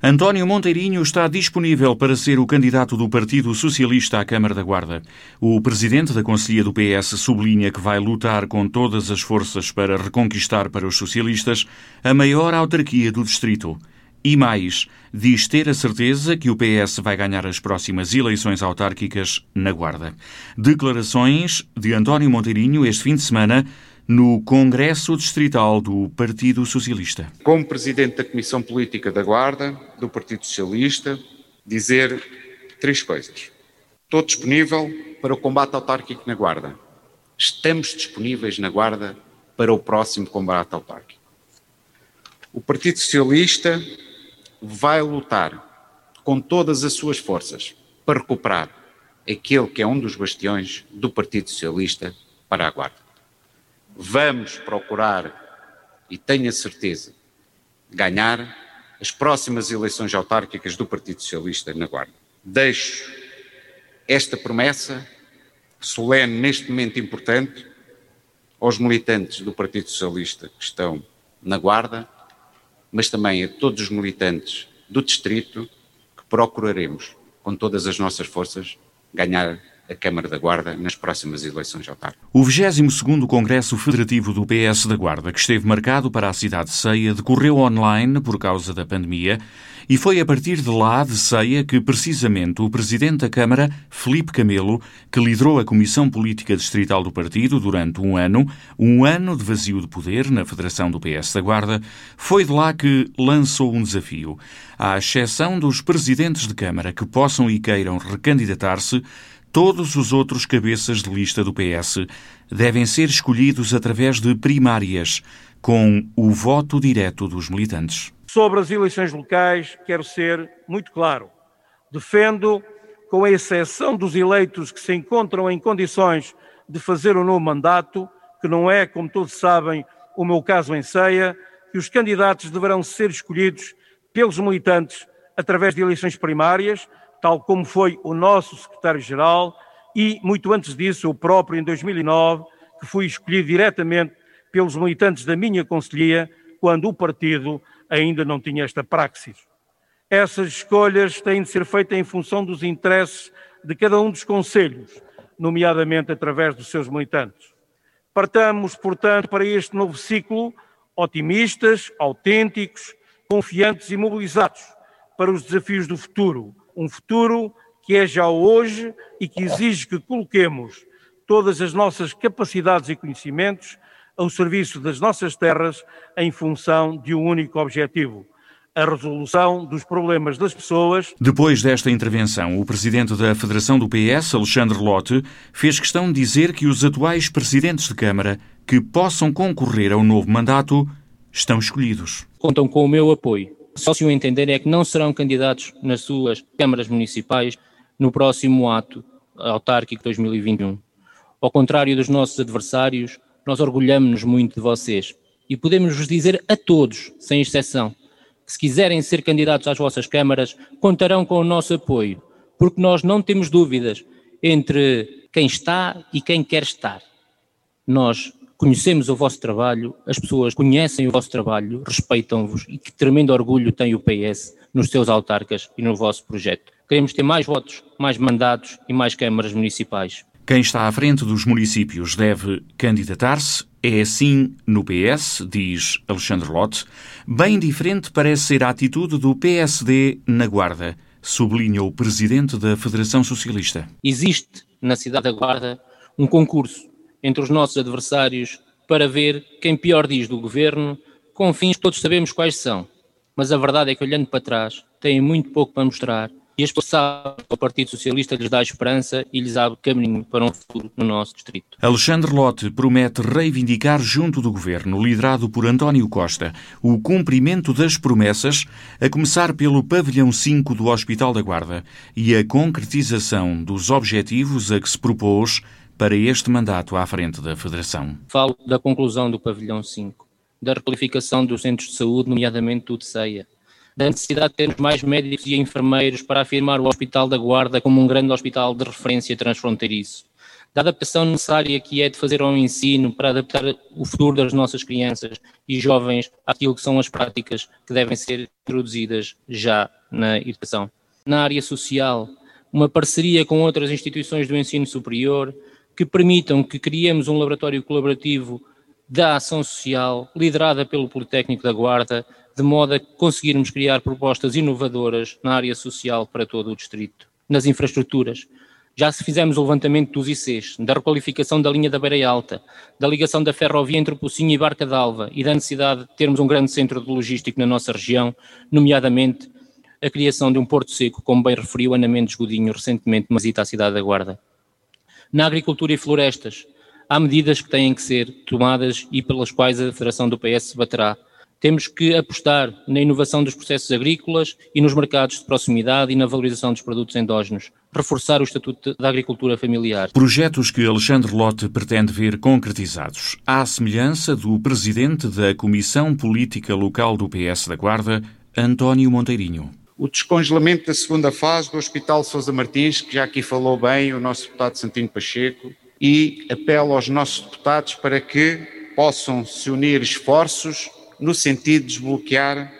António Monteirinho está disponível para ser o candidato do Partido Socialista à Câmara da Guarda. O presidente da Conselhia do PS sublinha que vai lutar com todas as forças para reconquistar para os socialistas a maior autarquia do distrito. E mais, diz ter a certeza que o PS vai ganhar as próximas eleições autárquicas na Guarda. Declarações de António Monteirinho este fim de semana no Congresso Distrital do Partido Socialista. Como Presidente da Comissão Política da Guarda, do Partido Socialista, dizer três coisas. Estou disponível para o combate autárquico na Guarda. Estamos disponíveis na Guarda para o próximo combate autárquico. O Partido Socialista vai lutar com todas as suas forças para recuperar aquele que é um dos bastiões do Partido Socialista para a Guarda vamos procurar, e tenho a certeza, ganhar as próximas eleições autárquicas do Partido Socialista na Guarda. Deixo esta promessa solene neste momento importante aos militantes do Partido Socialista que estão na Guarda, mas também a todos os militantes do Distrito que procuraremos, com todas as nossas forças, ganhar a Câmara da Guarda nas próximas eleições autárquicas. O 22º Congresso Federativo do PS da Guarda, que esteve marcado para a cidade de Ceia, decorreu online por causa da pandemia e foi a partir de lá, de Ceia, que precisamente o Presidente da Câmara, Felipe Camelo, que liderou a Comissão Política Distrital do Partido durante um ano, um ano de vazio de poder na Federação do PS da Guarda, foi de lá que lançou um desafio. À exceção dos Presidentes de Câmara que possam e queiram recandidatar-se, Todos os outros cabeças de lista do PS devem ser escolhidos através de primárias, com o voto direto dos militantes. Sobre as eleições locais, quero ser muito claro. Defendo, com a exceção dos eleitos que se encontram em condições de fazer um novo mandato, que não é, como todos sabem, o meu caso em ceia, que os candidatos deverão ser escolhidos pelos militantes através de eleições primárias, tal como foi o nosso secretário-geral e, muito antes disso, eu próprio, em 2009, que fui escolhido diretamente pelos militantes da minha conselhia, quando o partido ainda não tinha esta praxis. Essas escolhas têm de ser feitas em função dos interesses de cada um dos conselhos, nomeadamente através dos seus militantes. Partamos, portanto, para este novo ciclo otimistas, autênticos, confiantes e mobilizados para os desafios do futuro, um futuro que é já hoje e que exige que coloquemos todas as nossas capacidades e conhecimentos ao serviço das nossas terras em função de um único objetivo. A resolução dos problemas das pessoas. Depois desta intervenção, o presidente da Federação do PS, Alexandre Lotte, fez questão de dizer que os atuais presidentes de Câmara que possam concorrer ao novo mandato estão escolhidos. Contam com o meu apoio só se o entender é que não serão candidatos nas suas câmaras municipais no próximo ato autárquico 2021. Ao contrário dos nossos adversários, nós orgulhamos-nos muito de vocês e podemos vos dizer a todos, sem exceção, que se quiserem ser candidatos às vossas câmaras, contarão com o nosso apoio, porque nós não temos dúvidas entre quem está e quem quer estar. Nós conhecemos o vosso trabalho, as pessoas conhecem o vosso trabalho, respeitam-vos e que tremendo orgulho tem o PS nos seus autarcas e no vosso projeto. Queremos ter mais votos, mais mandatos e mais câmaras municipais. Quem está à frente dos municípios deve candidatar-se. É assim no PS, diz Alexandre Lotte. Bem diferente parece ser a atitude do PSD na Guarda, sublinha o presidente da Federação Socialista. Existe na cidade da Guarda um concurso entre os nossos adversários para ver quem pior diz do governo, com fins que todos sabemos quais são. Mas a verdade é que, olhando para trás, têm muito pouco para mostrar e as pessoas que o Partido Socialista lhes dá esperança e lhes abre caminho para um futuro no nosso distrito. Alexandre Lotte promete reivindicar junto do governo, liderado por António Costa, o cumprimento das promessas, a começar pelo pavilhão 5 do Hospital da Guarda e a concretização dos objetivos a que se propôs para este mandato à frente da Federação? Falo da conclusão do pavilhão 5, da requalificação dos centros de saúde, nomeadamente o de Ceia, da necessidade de termos mais médicos e enfermeiros para afirmar o Hospital da Guarda como um grande hospital de referência transfronteiriço, da adaptação necessária que é de fazer ao ensino para adaptar o futuro das nossas crianças e jovens àquilo que são as práticas que devem ser introduzidas já na educação. Na área social, uma parceria com outras instituições do ensino superior que permitam que criemos um laboratório colaborativo da ação social liderada pelo Politécnico da Guarda, de modo a conseguirmos criar propostas inovadoras na área social para todo o distrito. Nas infraestruturas, já se fizemos o levantamento dos ICs, da requalificação da linha da Beira Alta, da ligação da ferrovia entre Pocinho e Barca d'Alva e da necessidade de termos um grande centro de logístico na nossa região, nomeadamente a criação de um porto seco, como bem referiu Ana Mendes Godinho recentemente numa visita à cidade da Guarda. Na agricultura e florestas, há medidas que têm que ser tomadas e pelas quais a Federação do PS se baterá, temos que apostar na inovação dos processos agrícolas e nos mercados de proximidade e na valorização dos produtos endógenos, reforçar o Estatuto da Agricultura Familiar. Projetos que Alexandre Lotte pretende ver concretizados, à semelhança do presidente da Comissão Política Local do PS da Guarda, António Monteirinho. O descongelamento da segunda fase do Hospital Sousa Martins, que já aqui falou bem o nosso deputado Santino Pacheco, e apelo aos nossos deputados para que possam se unir esforços no sentido de desbloquear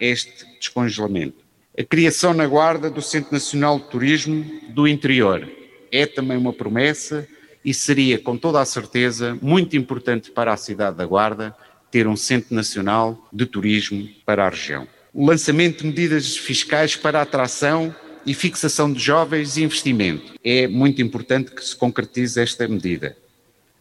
este descongelamento. A criação na Guarda do Centro Nacional de Turismo do Interior é também uma promessa e seria, com toda a certeza, muito importante para a cidade da Guarda ter um Centro Nacional de Turismo para a região. O lançamento de medidas fiscais para a atração e fixação de jovens e investimento. É muito importante que se concretize esta medida.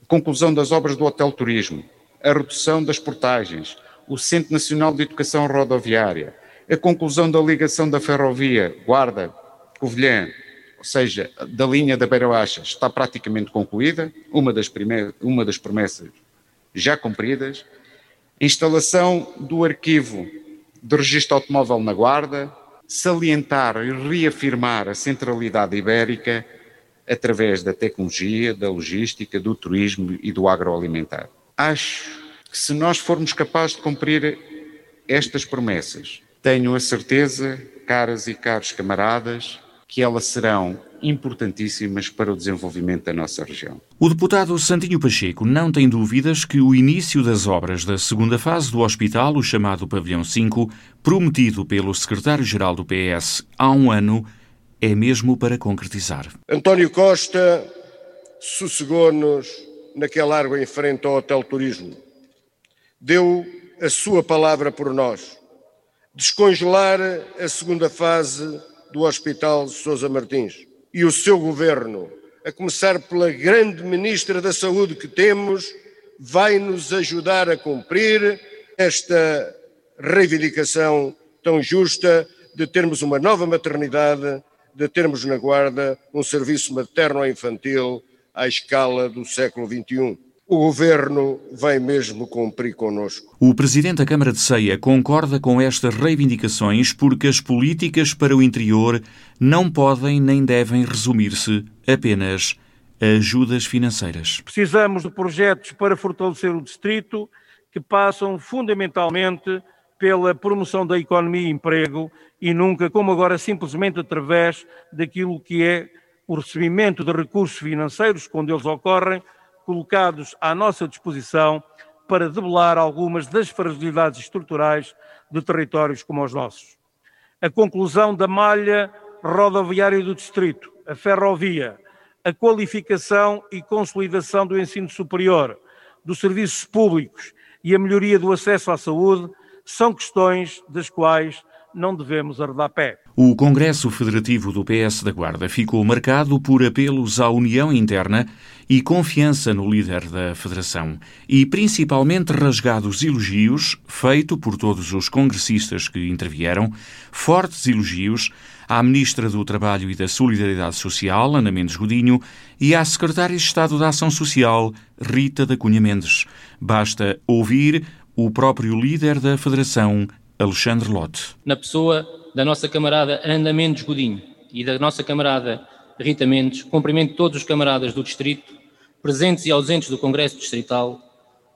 A conclusão das obras do Hotel Turismo, a redução das portagens, o Centro Nacional de Educação Rodoviária, a conclusão da ligação da ferrovia Guarda-Covilhã, ou seja, da linha da Beira Baixa, está praticamente concluída, uma das, uma das promessas já cumpridas, a instalação do arquivo de registro automóvel na Guarda, salientar e reafirmar a centralidade ibérica através da tecnologia, da logística, do turismo e do agroalimentar. Acho que se nós formos capazes de cumprir estas promessas, tenho a certeza, caras e caros camaradas, que elas serão importantíssimas para o desenvolvimento da nossa região. O deputado Santinho Pacheco não tem dúvidas que o início das obras da segunda fase do hospital, o chamado Pavilhão 5, prometido pelo secretário-geral do PS há um ano, é mesmo para concretizar. António Costa sossegou-nos naquele largo em frente ao Hotel Turismo deu a sua palavra por nós. Descongelar a segunda fase do Hospital Sousa Martins. E o seu governo, a começar pela grande ministra da Saúde que temos, vai nos ajudar a cumprir esta reivindicação tão justa de termos uma nova maternidade, de termos na Guarda um serviço materno-infantil à escala do século XXI. O governo vai mesmo cumprir connosco. O presidente da Câmara de Ceia concorda com estas reivindicações porque as políticas para o interior não podem nem devem resumir-se apenas a ajudas financeiras. Precisamos de projetos para fortalecer o distrito que passam fundamentalmente pela promoção da economia e emprego e nunca, como agora, simplesmente através daquilo que é o recebimento de recursos financeiros, quando eles ocorrem, colocados à nossa disposição para debelar algumas das fragilidades estruturais de territórios como os nossos. A conclusão da malha rodoviária do distrito, a ferrovia, a qualificação e consolidação do ensino superior, dos serviços públicos e a melhoria do acesso à saúde são questões das quais não devemos arredar pé. O Congresso Federativo do PS da Guarda ficou marcado por apelos à união interna e confiança no líder da Federação, e principalmente rasgados elogios, feito por todos os congressistas que intervieram, fortes elogios à Ministra do Trabalho e da Solidariedade Social, Ana Mendes Godinho, e à Secretária de Estado da Ação Social, Rita da Cunha Mendes. Basta ouvir o próprio líder da Federação, Alexandre Lotte. Na pessoa da nossa camarada Ana Mendes Godinho e da nossa camarada Rita Mendes, cumprimento todos os camaradas do Distrito, presentes e ausentes do Congresso Distrital,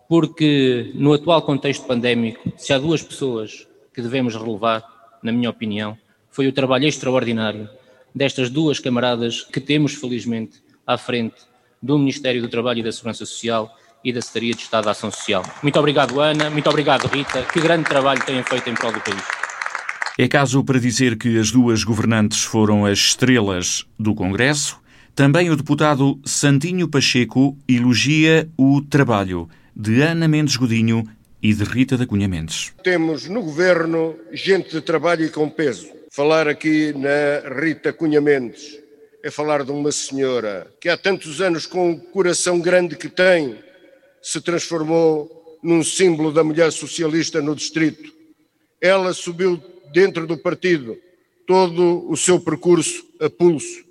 porque no atual contexto pandémico, se há duas pessoas que devemos relevar, na minha opinião, foi o trabalho extraordinário destas duas camaradas que temos, felizmente, à frente do Ministério do Trabalho e da Segurança Social e da Secretaria de Estado da Ação Social. Muito obrigado, Ana. Muito obrigado, Rita. Que grande trabalho têm feito em prol do país. É caso para dizer que as duas governantes foram as estrelas do Congresso. Também o deputado Santinho Pacheco elogia o trabalho de Ana Mendes Godinho e de Rita da Cunha Mendes. Temos no governo gente de trabalho e com peso. Falar aqui na Rita Cunha Mendes é falar de uma senhora que há tantos anos, com o coração grande que tem, se transformou num símbolo da mulher socialista no distrito. Ela subiu dentro do partido todo o seu percurso a pulso.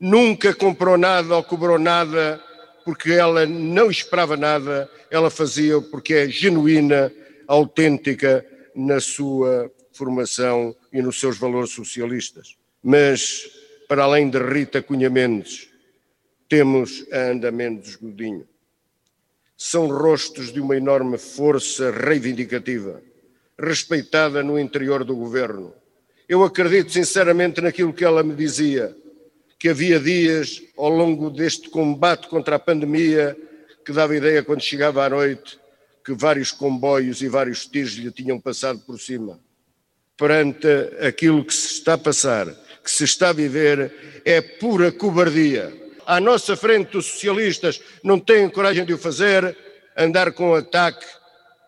Nunca comprou nada ou cobrou nada porque ela não esperava nada, ela fazia porque é genuína, autêntica na sua formação e nos seus valores socialistas. Mas, para além de Rita Cunha Mendes, temos a Anda Mendes Godinho. São rostos de uma enorme força reivindicativa, respeitada no interior do governo. Eu acredito sinceramente naquilo que ela me dizia que havia dias ao longo deste combate contra a pandemia que dava ideia quando chegava à noite que vários comboios e vários tiros lhe tinham passado por cima. Perante aquilo que se está a passar, que se está a viver, é pura cobardia. À nossa frente, os socialistas não têm coragem de o fazer, andar com ataque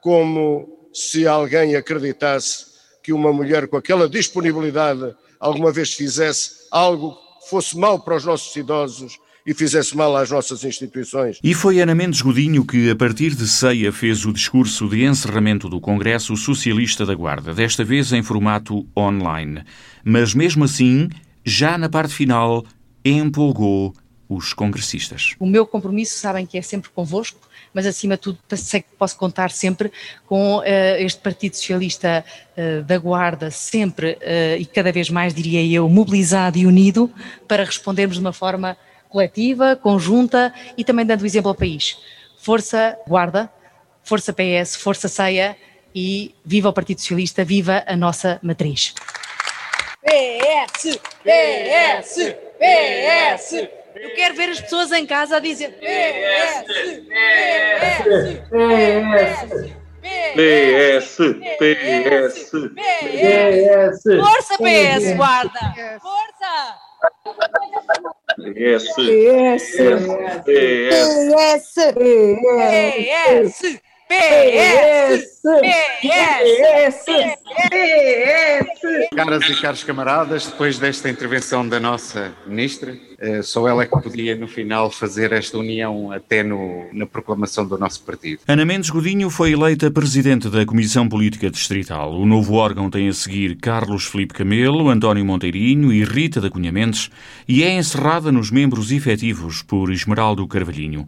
como se alguém acreditasse que uma mulher com aquela disponibilidade alguma vez fizesse algo fosse mal para os nossos idosos e fizesse mal às nossas instituições. E foi Ana Mendes Godinho que, a partir de ceia, fez o discurso de encerramento do Congresso Socialista da Guarda, desta vez em formato online. Mas mesmo assim, já na parte final, empolgou os congressistas. O meu compromisso, sabem que é sempre convosco, mas acima de tudo sei que posso contar sempre com uh, este Partido Socialista uh, da Guarda, sempre uh, e cada vez mais, diria eu, mobilizado e unido para respondermos de uma forma coletiva, conjunta e também dando exemplo ao país. Força Guarda, Força PS, Força Ceia e viva o Partido Socialista, viva a nossa matriz. PS, PS, PS. Eu quero ver as pessoas em casa a dizer PS, PS, PS, PS, PS. Força PS, guarda. Força. PS, PS, PS, PS. PS! PS! PS! Caras e caros camaradas, depois desta intervenção da nossa ministra, eh, só ela é que podia no final fazer esta união até no, na proclamação do nosso partido. Ana Mendes Godinho foi eleita presidente da Comissão Política Distrital. O novo órgão tem a seguir Carlos Felipe Camelo, António Monteirinho e Rita da Cunha Mendes e é encerrada nos membros efetivos por Esmeraldo Carvalhinho.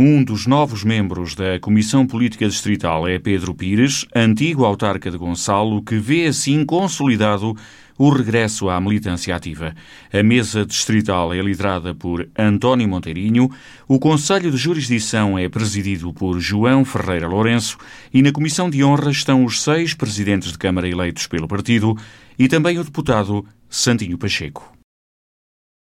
Um dos novos membros da Comissão Política Distrital é Pedro Pires, antigo autarca de Gonçalo, que vê assim consolidado o regresso à militância ativa. A mesa distrital é liderada por António Monteirinho, o Conselho de Jurisdição é presidido por João Ferreira Lourenço e na Comissão de Honra estão os seis presidentes de Câmara eleitos pelo partido e também o deputado Santinho Pacheco.